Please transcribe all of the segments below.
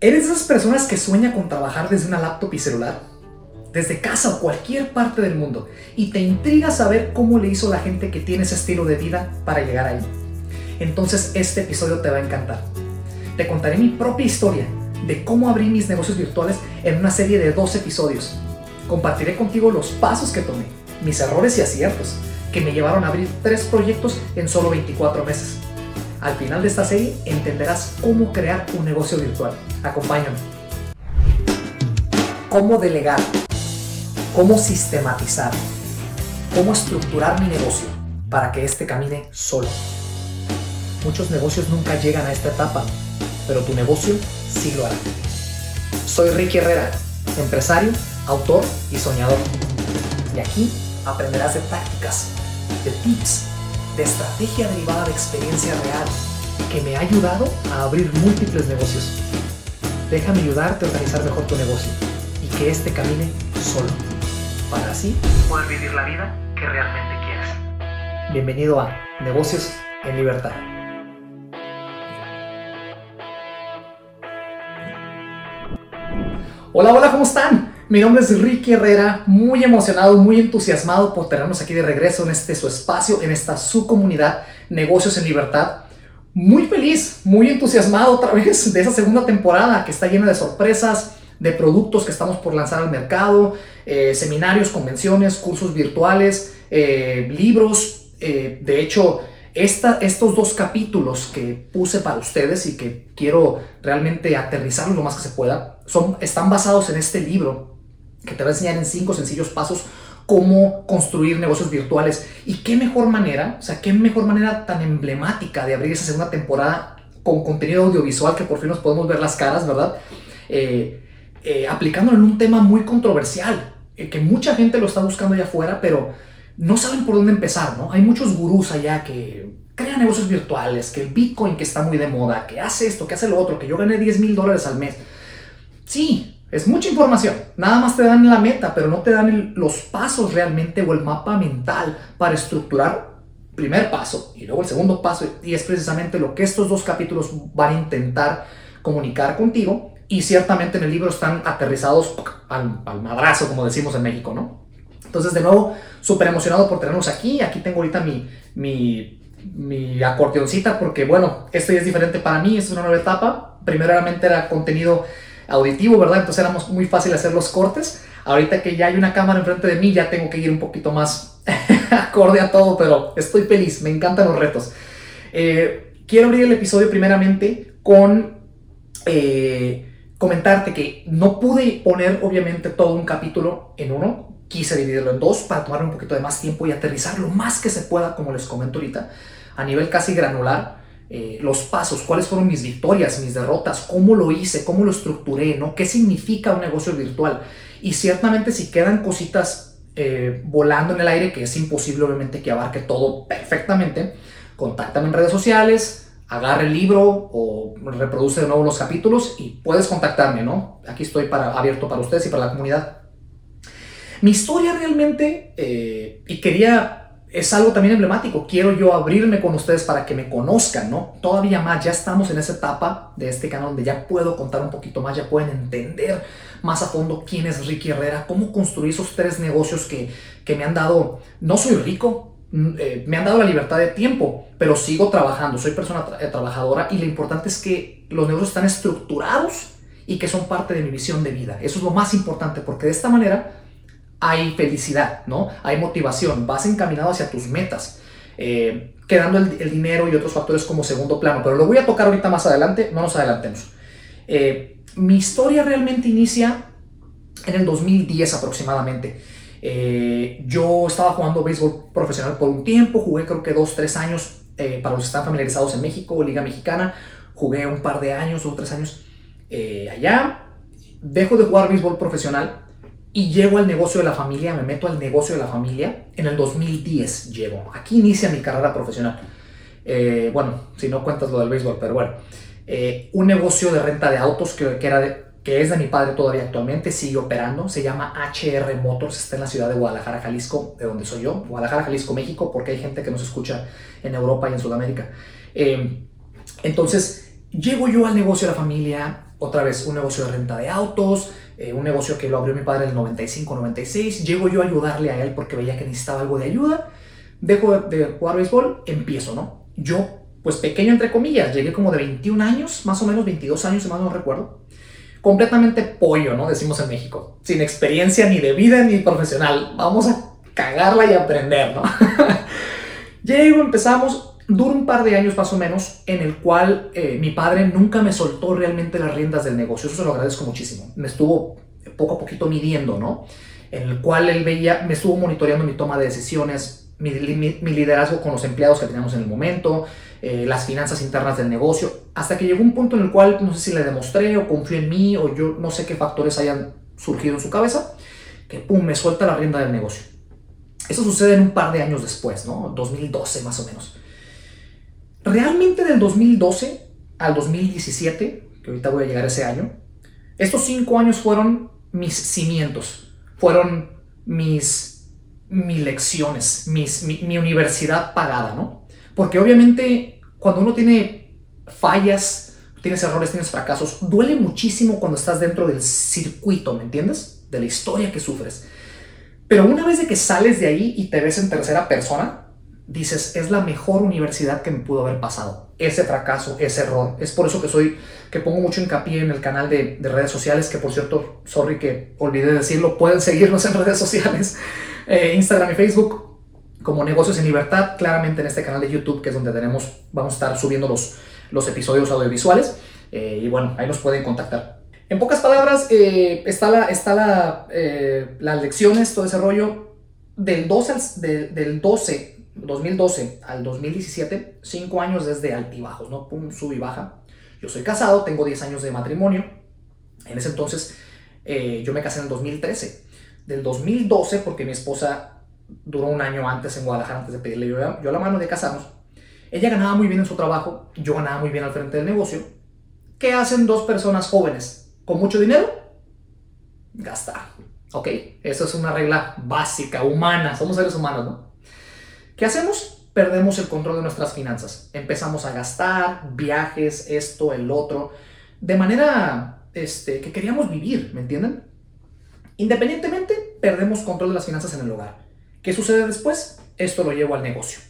¿Eres de esas personas que sueña con trabajar desde una laptop y celular? Desde casa o cualquier parte del mundo. Y te intriga saber cómo le hizo la gente que tiene ese estilo de vida para llegar ahí. Entonces este episodio te va a encantar. Te contaré mi propia historia de cómo abrí mis negocios virtuales en una serie de dos episodios. Compartiré contigo los pasos que tomé, mis errores y aciertos, que me llevaron a abrir tres proyectos en solo 24 meses. Al final de esta serie entenderás cómo crear un negocio virtual. Acompáñame. Cómo delegar, cómo sistematizar, cómo estructurar mi negocio para que éste camine solo. Muchos negocios nunca llegan a esta etapa, pero tu negocio sí lo hará. Soy Ricky Herrera, empresario, autor y soñador. Y aquí aprenderás de tácticas, de tips, de estrategia derivada de experiencia real que me ha ayudado a abrir múltiples negocios. Déjame ayudarte a organizar mejor tu negocio y que este camine solo, para así poder vivir la vida que realmente quieres. Bienvenido a Negocios en Libertad. Hola, hola, ¿cómo están? Mi nombre es Ricky Herrera, muy emocionado, muy entusiasmado por tenernos aquí de regreso en este su espacio, en esta su comunidad, Negocios en Libertad. Muy feliz, muy entusiasmado otra vez de esa segunda temporada que está llena de sorpresas, de productos que estamos por lanzar al mercado, eh, seminarios, convenciones, cursos virtuales, eh, libros. Eh, de hecho, estos dos capítulos que puse para ustedes y que quiero realmente aterrizarlos lo más que se pueda, son, están basados en este libro que te va a enseñar en cinco sencillos pasos cómo construir negocios virtuales. Y qué mejor manera, o sea, qué mejor manera tan emblemática de abrir esa segunda temporada con contenido audiovisual que por fin nos podemos ver las caras, ¿verdad? Eh, eh, aplicándolo en un tema muy controversial, eh, que mucha gente lo está buscando allá afuera, pero no saben por dónde empezar, ¿no? Hay muchos gurús allá que crean negocios virtuales, que el Bitcoin que está muy de moda, que hace esto, que hace lo otro, que yo gané 10 mil dólares al mes. Sí, es mucha información. Nada más te dan la meta, pero no te dan los pasos realmente o el mapa mental para estructurar primer paso y luego el segundo paso. Y es precisamente lo que estos dos capítulos van a intentar comunicar contigo. Y ciertamente en el libro están aterrizados al, al madrazo, como decimos en México, ¿no? Entonces, de nuevo, súper emocionado por tenernos aquí. Aquí tengo ahorita mi, mi, mi acordeoncita porque, bueno, esto ya es diferente para mí, es una nueva etapa. Primeramente era contenido auditivo, ¿verdad? Entonces era muy fácil hacer los cortes. Ahorita que ya hay una cámara enfrente de mí, ya tengo que ir un poquito más acorde a todo, pero estoy feliz, me encantan los retos. Eh, quiero abrir el episodio primeramente con eh, comentarte que no pude poner obviamente todo un capítulo en uno, quise dividirlo en dos para tomar un poquito de más tiempo y aterrizar lo más que se pueda, como les comento ahorita, a nivel casi granular, eh, los pasos, cuáles fueron mis victorias, mis derrotas, cómo lo hice, cómo lo estructuré, ¿no? ¿Qué significa un negocio virtual? Y ciertamente si quedan cositas eh, volando en el aire, que es imposible obviamente que abarque todo perfectamente, contáctame en redes sociales, agarre el libro o reproduce de nuevo los capítulos y puedes contactarme, ¿no? Aquí estoy para, abierto para ustedes y para la comunidad. Mi historia realmente, eh, y quería, es algo también emblemático, quiero yo abrirme con ustedes para que me conozcan, ¿no? Todavía más, ya estamos en esa etapa de este canal donde ya puedo contar un poquito más, ya pueden entender más a fondo quién es Ricky Herrera, cómo construir esos tres negocios que, que me han dado, no soy rico, mm, eh, me han dado la libertad de tiempo, pero sigo trabajando, soy persona eh, trabajadora y lo importante es que los negocios están estructurados y que son parte de mi visión de vida. Eso es lo más importante porque de esta manera hay felicidad, ¿no? Hay motivación, vas encaminado hacia tus metas, eh, quedando el, dinero y otros factores como segundo plano, pero lo voy a tocar ahorita más adelante, no nos adelantemos. Eh, mi historia realmente inicia en el 2010 aproximadamente. Eh, yo estaba jugando béisbol profesional por un tiempo, jugué creo que dos, tres años, para los que están familiarizados en México, Liga Mexicana, jugué un par de años, o tres años allá, dejo de jugar béisbol profesional y llego al negocio de la familia, me meto al negocio de la familia. En el 2010 llego. Aquí inicia mi carrera profesional. Eh, bueno, si no cuentas lo del béisbol, pero bueno. Eh, un negocio de renta de autos que, que era que es de mi padre todavía actualmente, sigue operando. Se llama HR Motors, está en la ciudad de Guadalajara, Jalisco, de donde soy yo. Guadalajara, Jalisco, México, porque hay gente que nos escucha en Europa y en Sudamérica. Eh, entonces, llego yo al negocio de la familia otra vez un negocio de renta de autos, eh, un negocio que lo abrió mi padre en el 95-96. Llego yo a ayudarle a él porque veía que necesitaba algo de ayuda. Dejo de, de jugar béisbol, empiezo, ¿no? Yo, pues pequeño entre comillas, llegué como de 21 años, más o menos 22 años, si mal no recuerdo. Completamente pollo, ¿no? Decimos en México. Sin experiencia ni de vida ni profesional. Vamos a cagarla y aprender, ¿no? Llego, empezamos, dura un par de años más o menos, en el cual eh, mi padre nunca me soltó realmente las riendas del negocio. Eso se lo agradezco muchísimo. Me estuvo poco a poquito midiendo, ¿no? En el cual él veía, me estuvo monitoreando mi toma de decisiones, mi, mi, liderazgo con los empleados que teníamos en el momento, eh, las finanzas internas del negocio, hasta que llegó un punto en el cual no sé si le demostré o confió en mí o yo no sé qué factores hayan surgido en su cabeza, que pum, me suelta la rienda del negocio. Eso sucede en un par de años después, ¿no? 2012 más o menos. Realmente del 2012 al 2017, que ahorita voy a llegar a ese año, estos cinco años fueron mis cimientos, fueron mis, mis lecciones, mis, mi, mi universidad pagada, ¿no? Porque obviamente cuando uno tiene fallas, tienes errores, tienes fracasos, duele muchísimo cuando estás dentro del circuito, ¿me entiendes? De la historia que sufres. Pero una vez de que sales de ahí y te ves en tercera persona, dices, es la mejor universidad que me pudo haber pasado. Ese fracaso, ese error. Es por eso que soy, que pongo mucho hincapié en el canal de, de redes sociales, que por cierto, sorry que olvidé decirlo, pueden seguirnos en redes sociales, eh, Instagram y Facebook, como Negocios en Libertad, claramente en este canal de YouTube, que es donde tenemos, vamos a estar subiendo los, los episodios audiovisuales. Eh, y bueno, ahí nos pueden contactar. En pocas palabras, eh, está, la, está la, las lecciones, todo ese rollo. Del 12, al, de, del 12, 2012 al 2017, 5 años desde altibajos, ¿no? Pum, sub y baja. Yo soy casado, tengo 10 años de matrimonio. En ese entonces, eh, yo me casé en el 2013. Del 2012, porque mi esposa duró un año antes en Guadalajara, antes de pedirle yo, yo la mano de casarnos. Ella ganaba muy bien en su trabajo, yo ganaba muy bien al frente del negocio. ¿Qué hacen dos personas jóvenes? con mucho dinero, gastar. ¿Ok? Eso es una regla básica, humana. Somos seres humanos, ¿no? ¿Qué hacemos? Perdemos el control de nuestras finanzas. Empezamos a gastar viajes, esto, el otro, de manera este, que queríamos vivir, ¿me entienden? Independientemente, perdemos control de las finanzas en el hogar. ¿Qué sucede después? Esto lo llevo al negocio.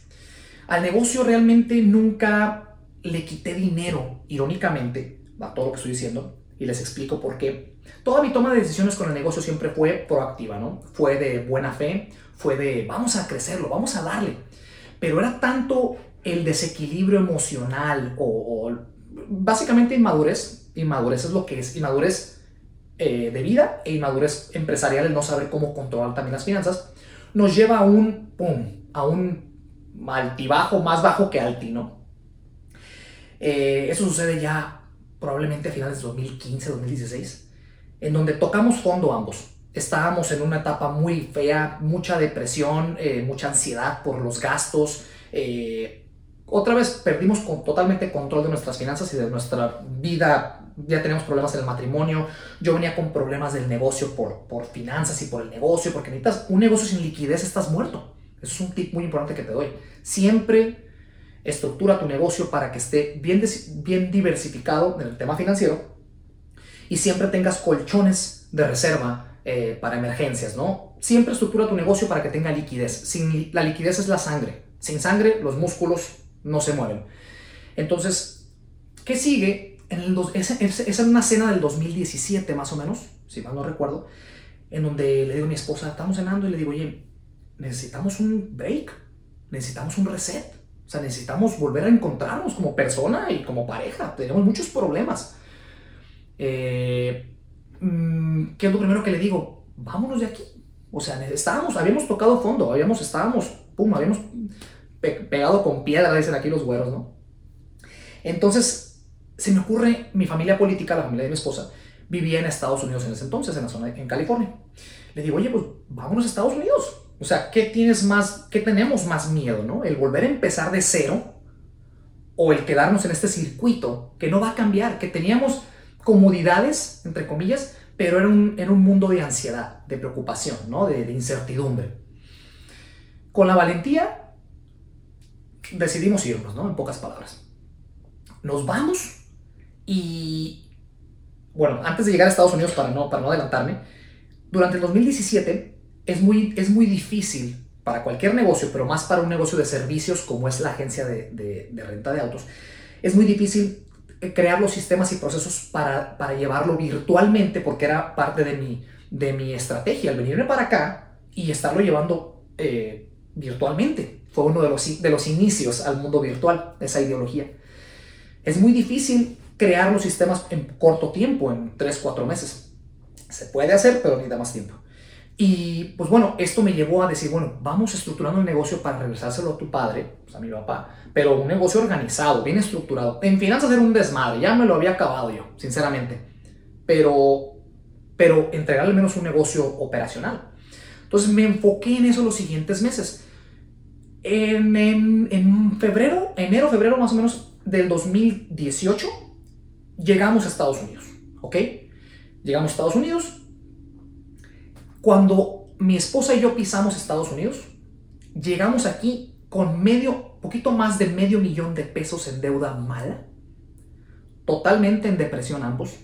Al negocio realmente nunca le quité dinero, irónicamente, a todo lo que estoy diciendo, y les explico por qué. Toda mi toma de decisiones con el negocio siempre fue proactiva, ¿no? Fue de buena fe, fue de vamos a crecerlo, vamos a darle. Pero era tanto el desequilibrio emocional o, básicamente inmadurez. Inmadurez es lo que es, inmadurez eh, de vida e inmadurez empresarial, el no saber cómo controlar también las finanzas, nos lleva a un, pum, a un altibajo, más bajo que alti, ¿no? Eh, eso sucede ya probablemente a finales de 2015, 2016, en donde tocamos fondo ambos. Estábamos en una etapa muy fea, mucha depresión, eh, mucha ansiedad por los gastos. Eh, otra vez perdimos totalmente control de nuestras finanzas y de nuestra vida. Ya teníamos problemas en el matrimonio. Yo venía con problemas del negocio por, por finanzas y por el negocio, porque necesitas un negocio sin liquidez, estás muerto. Es un tip muy importante que te doy. Siempre estructura tu negocio para que esté bien, bien diversificado en el tema financiero y siempre tengas colchones de reserva eh, para emergencias, ¿no? Siempre estructura tu negocio para que tenga liquidez. Sin, la liquidez es la sangre. Sin sangre los músculos no se mueven. Entonces, ¿qué sigue? En esa, es una cena del 2017 más o menos, si mal no recuerdo, en donde le digo a mi esposa, estamos cenando y le digo, oye, necesitamos un break, necesitamos un reset o sea, necesitamos volver a encontrarnos como persona y como pareja. Tenemos muchos problemas. Eh, mm, ¿Qué es lo primero que le digo? Vámonos de aquí. O sea, estábamos, habíamos tocado fondo, habíamos, estábamos, pum, habíamos pegado con piedra, dicen aquí los güeros, ¿no? Entonces, se me ocurre, mi familia política, la familia de mi esposa, vivía en Estados Unidos en ese entonces, en la zona, en California. Le digo, oye, pues vámonos a Estados Unidos. O sea, ¿qué tienes más, qué tenemos más miedo, no? El volver a empezar de cero o el quedarnos en este circuito que no va a cambiar, que teníamos comodidades, entre comillas, pero era un, un mundo de ansiedad, de preocupación, ¿no? De, incertidumbre. Con la valentía decidimos irnos, ¿no? En pocas palabras. Nos vamos y bueno, antes de llegar a Estados Unidos, para no, para no adelantarme, durante el 2017 es muy, es muy difícil para cualquier negocio, pero más para un negocio de servicios como es la agencia de, de, renta de autos, es muy difícil crear los sistemas y procesos para, para llevarlo virtualmente porque era parte de mi, de mi estrategia, el venirme para acá y estarlo llevando eh, virtualmente. Fue uno de los, de los inicios al mundo virtual, esa ideología. Es muy difícil crear los sistemas en corto tiempo, en 3, 4 meses. Se puede hacer, pero necesita más tiempo. Y pues bueno, esto me llevó a decir, bueno, vamos estructurando el negocio para regresárselo a tu padre, pues a mi papá, pero un negocio organizado, bien estructurado. En finanzas era un desmadre, ya me lo había acabado yo, sinceramente. Pero, pero entregar al menos un negocio operacional. Entonces me enfoqué en eso los siguientes meses. En, en, en febrero, enero, febrero más o menos del 2018, llegamos a Estados Unidos, ¿ok? Llegamos a Estados Unidos, cuando mi esposa y yo pisamos Estados Unidos, llegamos aquí con medio, poquito más de medio millón de pesos en deuda mala, totalmente en depresión ambos,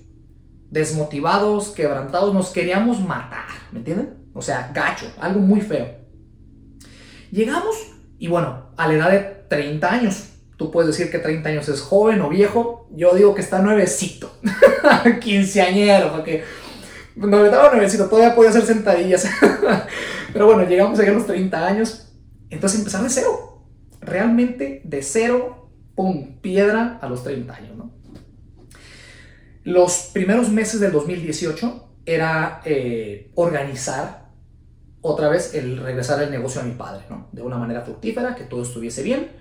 desmotivados, quebrantados, nos queríamos matar, ¿me entienden? O sea, gacho, algo muy feo. Llegamos y bueno, a la edad de 30 años, tú puedes decir que 30 años es joven o viejo, yo digo que está nuevecito, quinceañero, porque no, estaba nuevecito, todavía podía hacer sentadillas. Pero bueno, llegamos a los 30 años. Entonces empezar de cero. Realmente de cero, pum, piedra a los 30 años, ¿no? Los primeros meses del 2018 era eh, organizar otra vez el regresar el negocio a mi padre, ¿no? De una manera fructífera, que todo estuviese bien.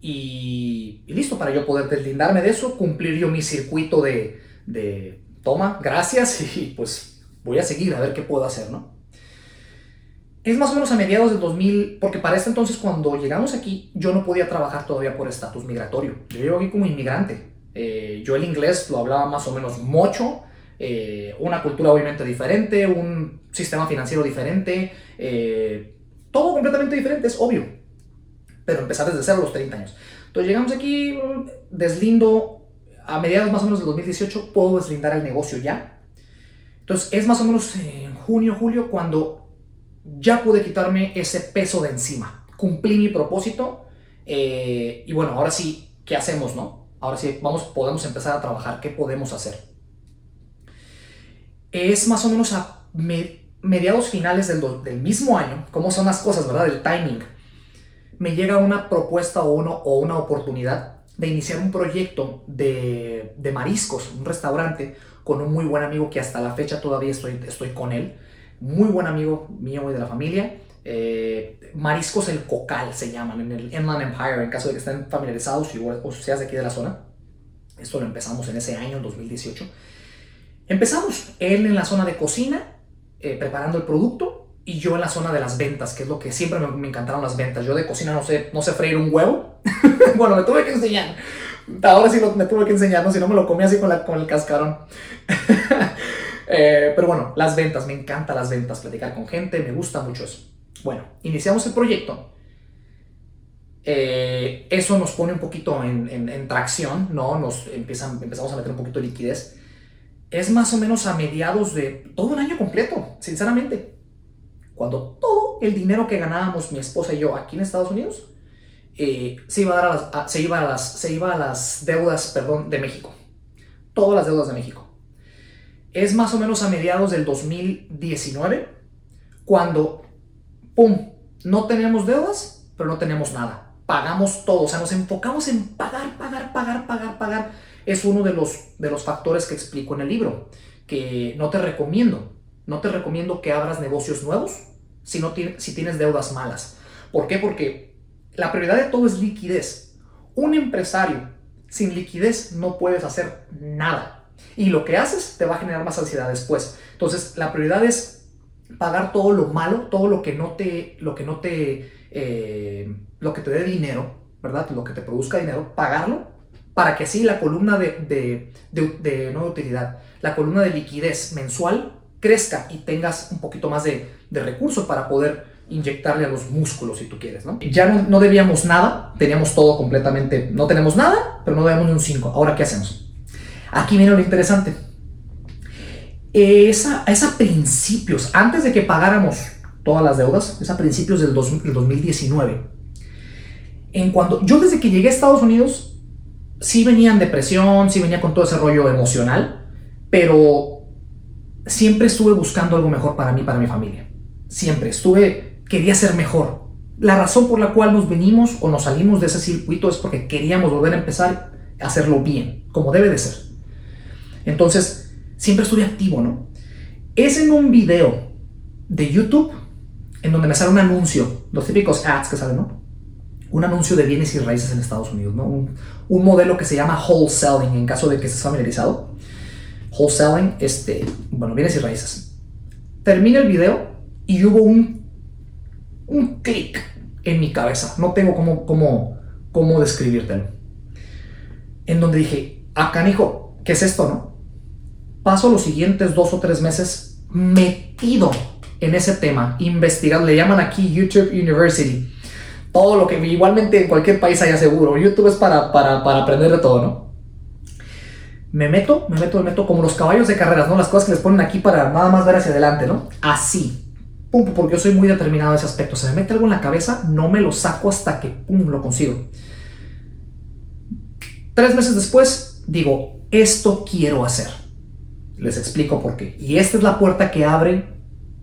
Y, listo, para yo poder deslindarme de eso, cumplir yo mi circuito de, de toma, gracias y pues voy a seguir a ver qué puedo hacer, ¿no? Es más o menos a mediados del 2000, porque para este entonces cuando llegamos aquí yo no podía trabajar todavía por estatus migratorio. Yo llego aquí como inmigrante. Eh, yo el inglés lo hablaba más o menos mucho, eh, una cultura obviamente diferente, un sistema financiero diferente, eh, todo completamente diferente, es obvio. Pero empezar desde cero los 30 años. Entonces llegamos aquí, deslindo, a mediados más o menos del 2018 puedo deslindar el negocio ya entonces es más o menos en junio, julio, cuando ya pude quitarme ese peso de encima. Cumplí mi propósito eh, y bueno, ahora sí, ¿qué hacemos, no? Ahora sí, vamos, podemos empezar a trabajar, ¿qué podemos hacer? Es más o menos a mediados finales del, del, mismo año, cómo son las cosas, ¿verdad? El timing. Me llega una propuesta o, uno, o una oportunidad de iniciar un proyecto de, de mariscos, un restaurante, con un muy buen amigo que hasta la fecha todavía estoy, estoy con él. Muy buen amigo mío y de la familia. Eh, Mariscos el Cocal se llaman en el Inland Empire, en caso de que estén familiarizados o seas de aquí de la zona. Esto lo empezamos en ese año, en 2018. Empezamos él en la zona de cocina, eh, preparando el producto, y yo en la zona de las ventas, que es lo que siempre me, me encantaron las ventas. Yo de cocina no sé, no sé freír un huevo. bueno, me tuve que enseñar. Ahora sí lo, me tuve que enseñar. Si no me lo comí así con, la, con el cascarón. Eh, pero bueno, las ventas, me encantan las ventas, platicar con gente, me gusta mucho eso. Bueno, iniciamos el proyecto. Eh, eso nos pone un poquito en, en, tracción, ¿no? Nos empiezan, empezamos a meter un poquito de liquidez. Es más o menos a mediados de todo un año completo, sinceramente. Cuando todo el dinero que ganábamos mi esposa y yo aquí en Estados Unidos eh, se, iba a dar a se, iba a las, se iba a las deudas perdón, de México. Todas las deudas de México. Es más o menos a mediados del 2019 cuando, ¡pum!, no tenemos deudas, pero no tenemos nada. Pagamos todo, o sea, nos enfocamos en pagar, pagar, pagar, pagar, pagar. Es uno de los, de los factores que explico en el libro, que no te recomiendo. No te recomiendo que abras negocios nuevos si, no si tienes deudas malas. ¿Por qué? Porque la prioridad de todo es liquidez. Un empresario sin liquidez no puedes hacer nada. Y lo que haces te va a generar más ansiedad después. Entonces, la prioridad es pagar todo lo malo, todo lo que no te, lo que no te, eh, lo que te dé dinero, ¿verdad? Lo que te produzca dinero, pagarlo para que así la columna de, de, no de utilidad, la columna de liquidez mensual crezca y tengas un poquito más de, de recursos para poder inyectarle a los músculos si tú quieres, ¿no? Ya no, debíamos nada, teníamos todo completamente, no tenemos nada, pero no debemos ni un 5. Ahora, ¿qué hacemos? Aquí viene lo interesante. esa, principios, antes de que pagáramos todas las deudas, es principios del, 2019. En cuando, yo desde que llegué a Estados Unidos, sí venía en depresión, sí venía con todo ese rollo emocional, pero siempre estuve buscando algo mejor para mí, para mi familia. Siempre estuve, quería ser mejor. La razón por la cual nos venimos o nos salimos de ese circuito es porque queríamos volver a empezar a hacerlo bien, como debe de ser. Entonces, siempre estuve activo, ¿no? Es en un video de YouTube en donde me sale un anuncio, los típicos ads que salen, ¿no? Un anuncio de bienes y raíces en Estados Unidos, ¿no? Un, modelo que se llama wholesaling, en caso de que estés familiarizado. Wholesaling, este, bueno, bienes y raíces. Termina el video y hubo un, un clic en mi cabeza. No tengo cómo, cómo, cómo describírtelo. En donde dije, acá, ah, hijo, ¿qué es esto, no? Paso los siguientes dos o tres meses metido en ese tema, investigando, le llaman aquí YouTube University. Todo lo que igualmente en cualquier país haya seguro. YouTube es para, para, para aprender de todo, ¿no? Me meto, me meto, me meto como los caballos de carreras, ¿no? Las cosas que les ponen aquí para nada más ver hacia adelante, ¿no? Así. Porque yo soy muy determinado en ese aspecto. Se me mete algo en la cabeza, no me lo saco hasta que, lo consigo. Tres meses después, digo, esto quiero hacer. Les explico por qué. Y esta es la puerta que abre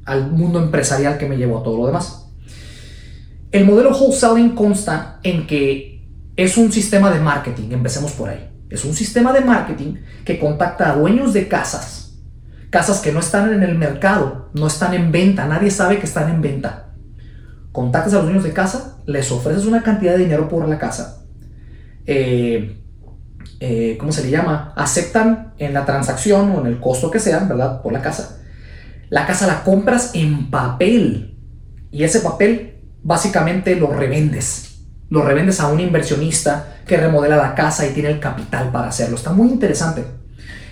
al mundo empresarial que me llevó a todo lo demás. El modelo wholesaling consta en que es un sistema de marketing, empecemos por ahí. Es un sistema de marketing que contacta a dueños de casas, casas que no están en el mercado, no están en venta, nadie sabe que están en venta. Contactas a los dueños de casa, les ofreces una cantidad de dinero por la casa. Eh, eh, ¿Cómo se le llama? Aceptan en la transacción o en el costo que sea, ¿verdad? Por la casa la casa la compras en papel y ese papel básicamente lo revendes. Lo revendes a un inversionista que remodela la casa y tiene el capital para hacerlo. Está muy interesante.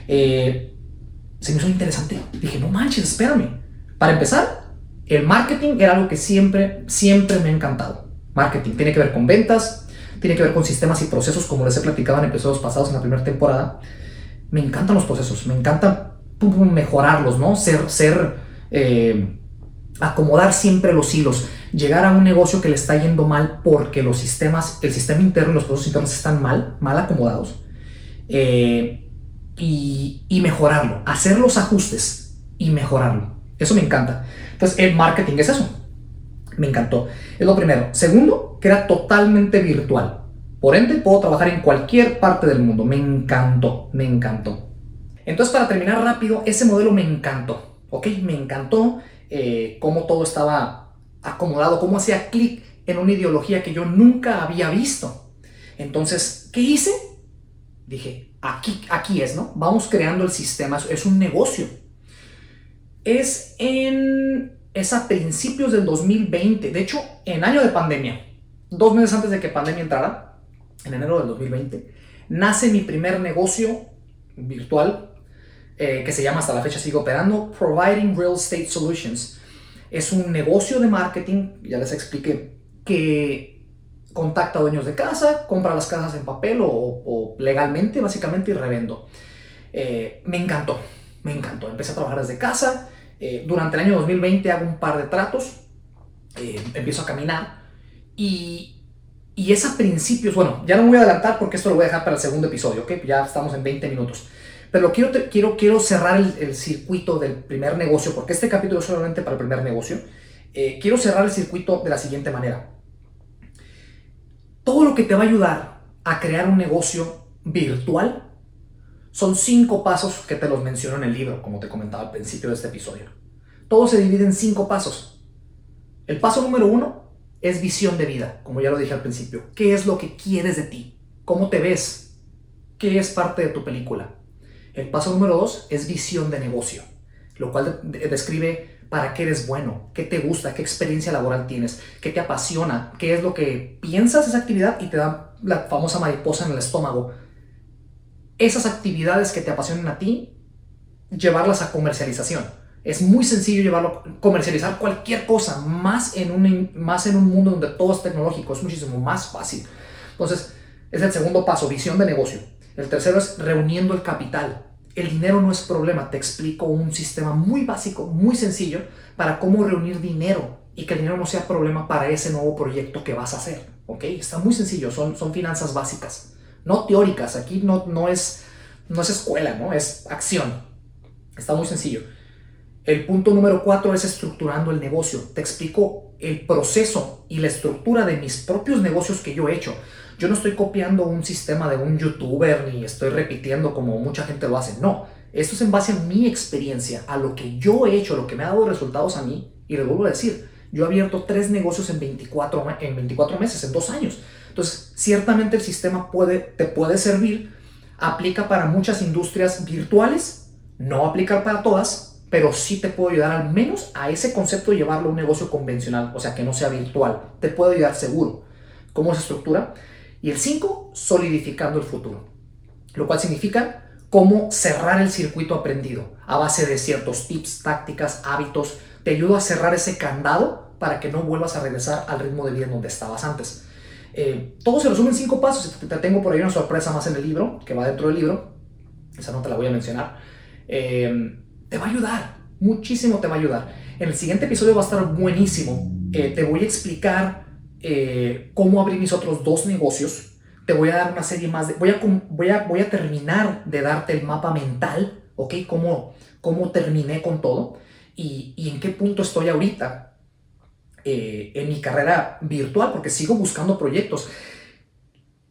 Eh, se me hizo interesante. Dije, no manches, espérame. Para empezar, el marketing era algo que siempre, siempre me ha encantado. Marketing tiene que ver con ventas, tiene que ver con sistemas y procesos, como les he platicado en episodios pasados en la primera temporada. Me encantan los procesos, me encantan mejorarlos, ¿no? Ser, ser, eh, acomodar siempre los hilos, llegar a un negocio que le está yendo mal porque los sistemas, el sistema interno y los procesos internos están mal, mal acomodados, eh, y, y, mejorarlo, hacer los ajustes y mejorarlo. Eso me encanta. Entonces, el marketing es eso. Me encantó. Es lo primero. Segundo, que era totalmente virtual. Por ende, puedo trabajar en cualquier parte del mundo. Me encantó, me encantó. Entonces, para terminar rápido, ese modelo me encantó, ¿ok? Me encantó eh, cómo todo estaba acomodado, cómo hacía clic en una ideología que yo nunca había visto. Entonces, ¿qué hice? Dije, aquí, aquí es, ¿no? Vamos creando el sistema, es un negocio. Es en, es a principios del 2020, de hecho, en año de pandemia, dos meses antes de que pandemia entrara, en enero del 2020, nace mi primer negocio virtual eh, que se llama hasta la fecha sigue operando, Providing Real Estate Solutions. Es un negocio de marketing, ya les expliqué, que contacta a dueños de casa, compra las casas en papel o, legalmente, básicamente, y revendo. Eh, me encantó, me encantó. Empecé a trabajar desde casa. Eh, durante el año 2020 hago un par de tratos, empiezo a caminar y, y es a principios, bueno, ya no voy a adelantar porque esto lo voy a dejar para el segundo episodio, ¿ok? Ya estamos en 20 minutos. Pero quiero, quiero, quiero cerrar el, circuito del primer negocio, porque este capítulo es solamente para el primer negocio. Eh, quiero cerrar el circuito de la siguiente manera. Todo lo que te va a ayudar a crear un negocio virtual son cinco pasos que te los menciono en el libro, como te comentaba al principio de este episodio. Todo se divide en cinco pasos. El paso número uno es visión de vida, como ya lo dije al principio. ¿Qué es lo que quieres de ti? ¿Cómo te ves? ¿Qué es parte de tu película? El paso número dos es visión de negocio, lo cual describe para qué eres bueno, qué te gusta, qué experiencia laboral tienes, qué te apasiona, qué es lo que piensas esa actividad y te da la famosa mariposa en el estómago. Esas actividades que te apasionan a ti, llevarlas a comercialización. Es muy sencillo llevarlo, comercializar cualquier cosa, más en, un, más en un mundo donde todo es tecnológico, es muchísimo más fácil. Entonces, es el segundo paso, visión de negocio. El tercero es reuniendo el capital el dinero no es problema. Te explico un sistema muy básico, muy sencillo, para cómo reunir dinero y que el dinero no sea problema para ese nuevo proyecto que vas a hacer. ¿Ok? Está muy sencillo, son, son finanzas básicas, no teóricas. Aquí no, no, es, no es escuela, ¿no? Es acción. Está muy sencillo. El punto número cuatro es estructurando el negocio. Te explico el proceso y la estructura de mis propios negocios que yo he hecho. Yo no estoy copiando un sistema de un youtuber ni estoy repitiendo como mucha gente lo hace. No, esto es en base a mi experiencia, a lo que yo he hecho, lo que me ha dado resultados a mí. Y le vuelvo a decir, yo he abierto tres negocios en 24, en 24 meses, en dos años. Entonces, ciertamente el sistema puede, te puede servir. Aplica para muchas industrias virtuales, no aplica para todas, pero sí te puedo ayudar al menos a ese concepto de llevarlo a un negocio convencional, o sea, que no sea virtual. Te puedo ayudar seguro. ¿Cómo se estructura? Y el 5, solidificando el futuro. Lo cual significa cómo cerrar el circuito aprendido a base de ciertos tips, tácticas, hábitos. Te ayudo a cerrar ese candado para que no vuelvas a regresar al ritmo de vida donde estabas antes. Eh, todo se resume en cinco pasos. Te, tengo por ahí una sorpresa más en el libro, que va dentro del libro. Esa no te la voy a mencionar. Eh, te va a ayudar, muchísimo te va a ayudar. En el siguiente episodio va a estar buenísimo. Eh, te voy a explicar eh, cómo abrir mis otros dos negocios. Te voy a dar una serie más de... Voy a, voy a, voy a terminar de darte el mapa mental, ¿ok? Cómo, cómo terminé con todo y, y en qué punto estoy ahorita eh, en mi carrera virtual, porque sigo buscando proyectos.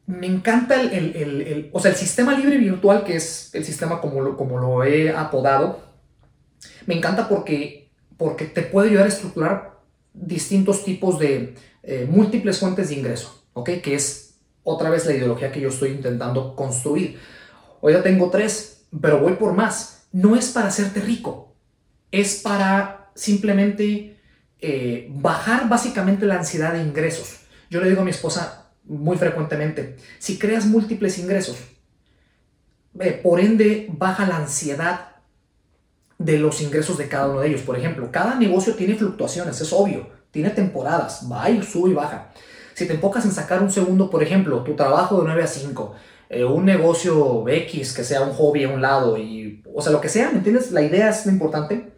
Me encanta el, el, el, o sea, el sistema libre virtual, que es el sistema como lo, como lo he apodado, me encanta porque, porque te puede ayudar a estructurar distintos tipos de, eh, múltiples fuentes de ingreso, ¿ok? Que es otra vez la ideología que yo estoy intentando construir. Hoy ya tengo tres, pero voy por más. No es para hacerte rico, es para simplemente eh, bajar básicamente la ansiedad de ingresos. Yo le digo a mi esposa muy frecuentemente, si creas múltiples ingresos, eh, por ende baja la ansiedad de los ingresos de cada uno de ellos. Por ejemplo, cada negocio tiene fluctuaciones, es obvio tiene temporadas, va y sube y baja. Si te enfocas en sacar un segundo, por ejemplo, tu trabajo de 9 a 5, eh, un negocio X que sea un hobby a un lado, y, o sea, lo que sea, ¿me entiendes? La idea es lo importante.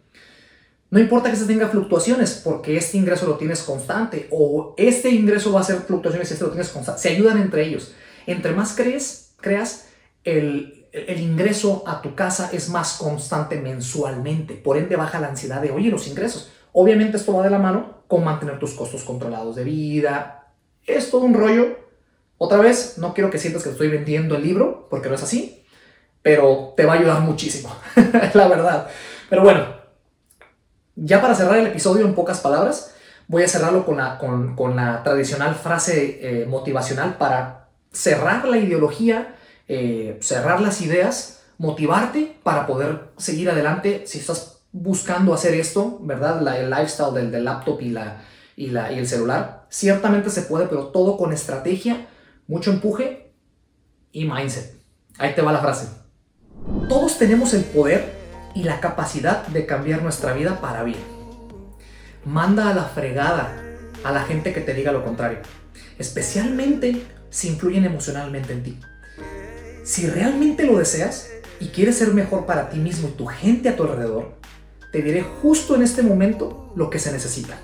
No importa que se tenga fluctuaciones, porque este ingreso lo tienes constante, o este ingreso va a ser fluctuaciones y este lo tienes constante. Se ayudan entre ellos. Entre más crees, creas, el, el ingreso a tu casa es más constante mensualmente. Por ende, baja la ansiedad de, oye, los ingresos. Obviamente esto va de la mano con mantener tus costos controlados de vida. Es todo un rollo. Otra vez, no quiero que sientas que estoy vendiendo el libro, porque no es así, pero te va a ayudar muchísimo, la verdad. Pero bueno, ya para cerrar el episodio en pocas palabras, voy a cerrarlo con la, con, la tradicional frase eh, motivacional para cerrar la ideología, eh, cerrar las ideas, motivarte para poder seguir adelante si estás buscando hacer esto, ¿verdad? La, el lifestyle del, del laptop y, la, y, la, y el celular. Ciertamente se puede, pero todo con estrategia, mucho empuje y mindset. Ahí te va la frase. Todos tenemos el poder y la capacidad de cambiar nuestra vida para bien. Manda a la fregada a la gente que te diga lo contrario, especialmente si influyen emocionalmente en ti. Si realmente lo deseas y quieres ser mejor para ti mismo y tu gente a tu alrededor, te diré justo en este momento lo que se necesita.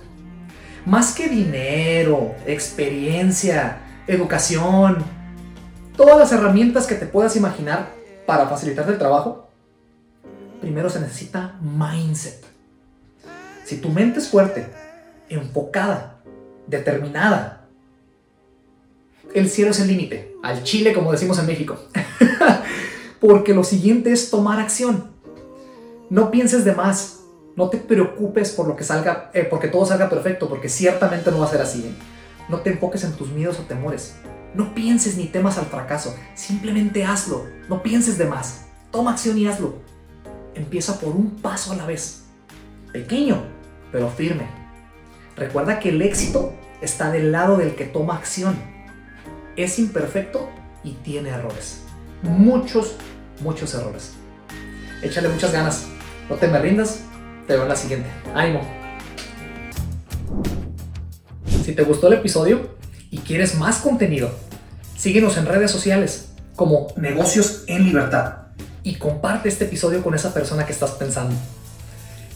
Más que dinero, experiencia, educación, todas las herramientas que te puedas imaginar para facilitarte el trabajo, primero se necesita mindset. Si tu mente es fuerte, enfocada, determinada, el cielo es el límite, al chile como decimos en México. Porque lo siguiente es tomar acción. No pienses de más. No te preocupes por lo que salga, eh, porque todo salga perfecto, porque ciertamente no va a ser así. ¿eh? No te enfoques en tus miedos o temores. No pienses ni temas al fracaso. Simplemente hazlo. No pienses de más. Toma acción y hazlo. Empieza por un paso a la vez. Pequeño, pero firme. Recuerda que el éxito está del lado del que toma acción. Es imperfecto y tiene errores. Muchos, muchos errores. Échale muchas ganas. No te me rindas, te veo en la siguiente. Ánimo. Si te gustó el episodio y quieres más contenido, síguenos en redes sociales como Negocios en Libertad. y comparte este episodio con esa persona que estás pensando.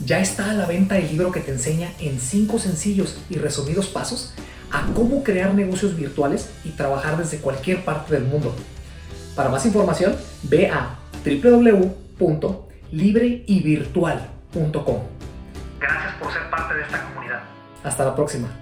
Ya está a la venta el libro que te enseña en 5 sencillos y resumidos pasos a cómo crear negocios virtuales y trabajar desde cualquier parte del mundo. Para más información, ve a www.libreyvirtual.com. Gracias por ser parte de esta comunidad. Hasta la próxima.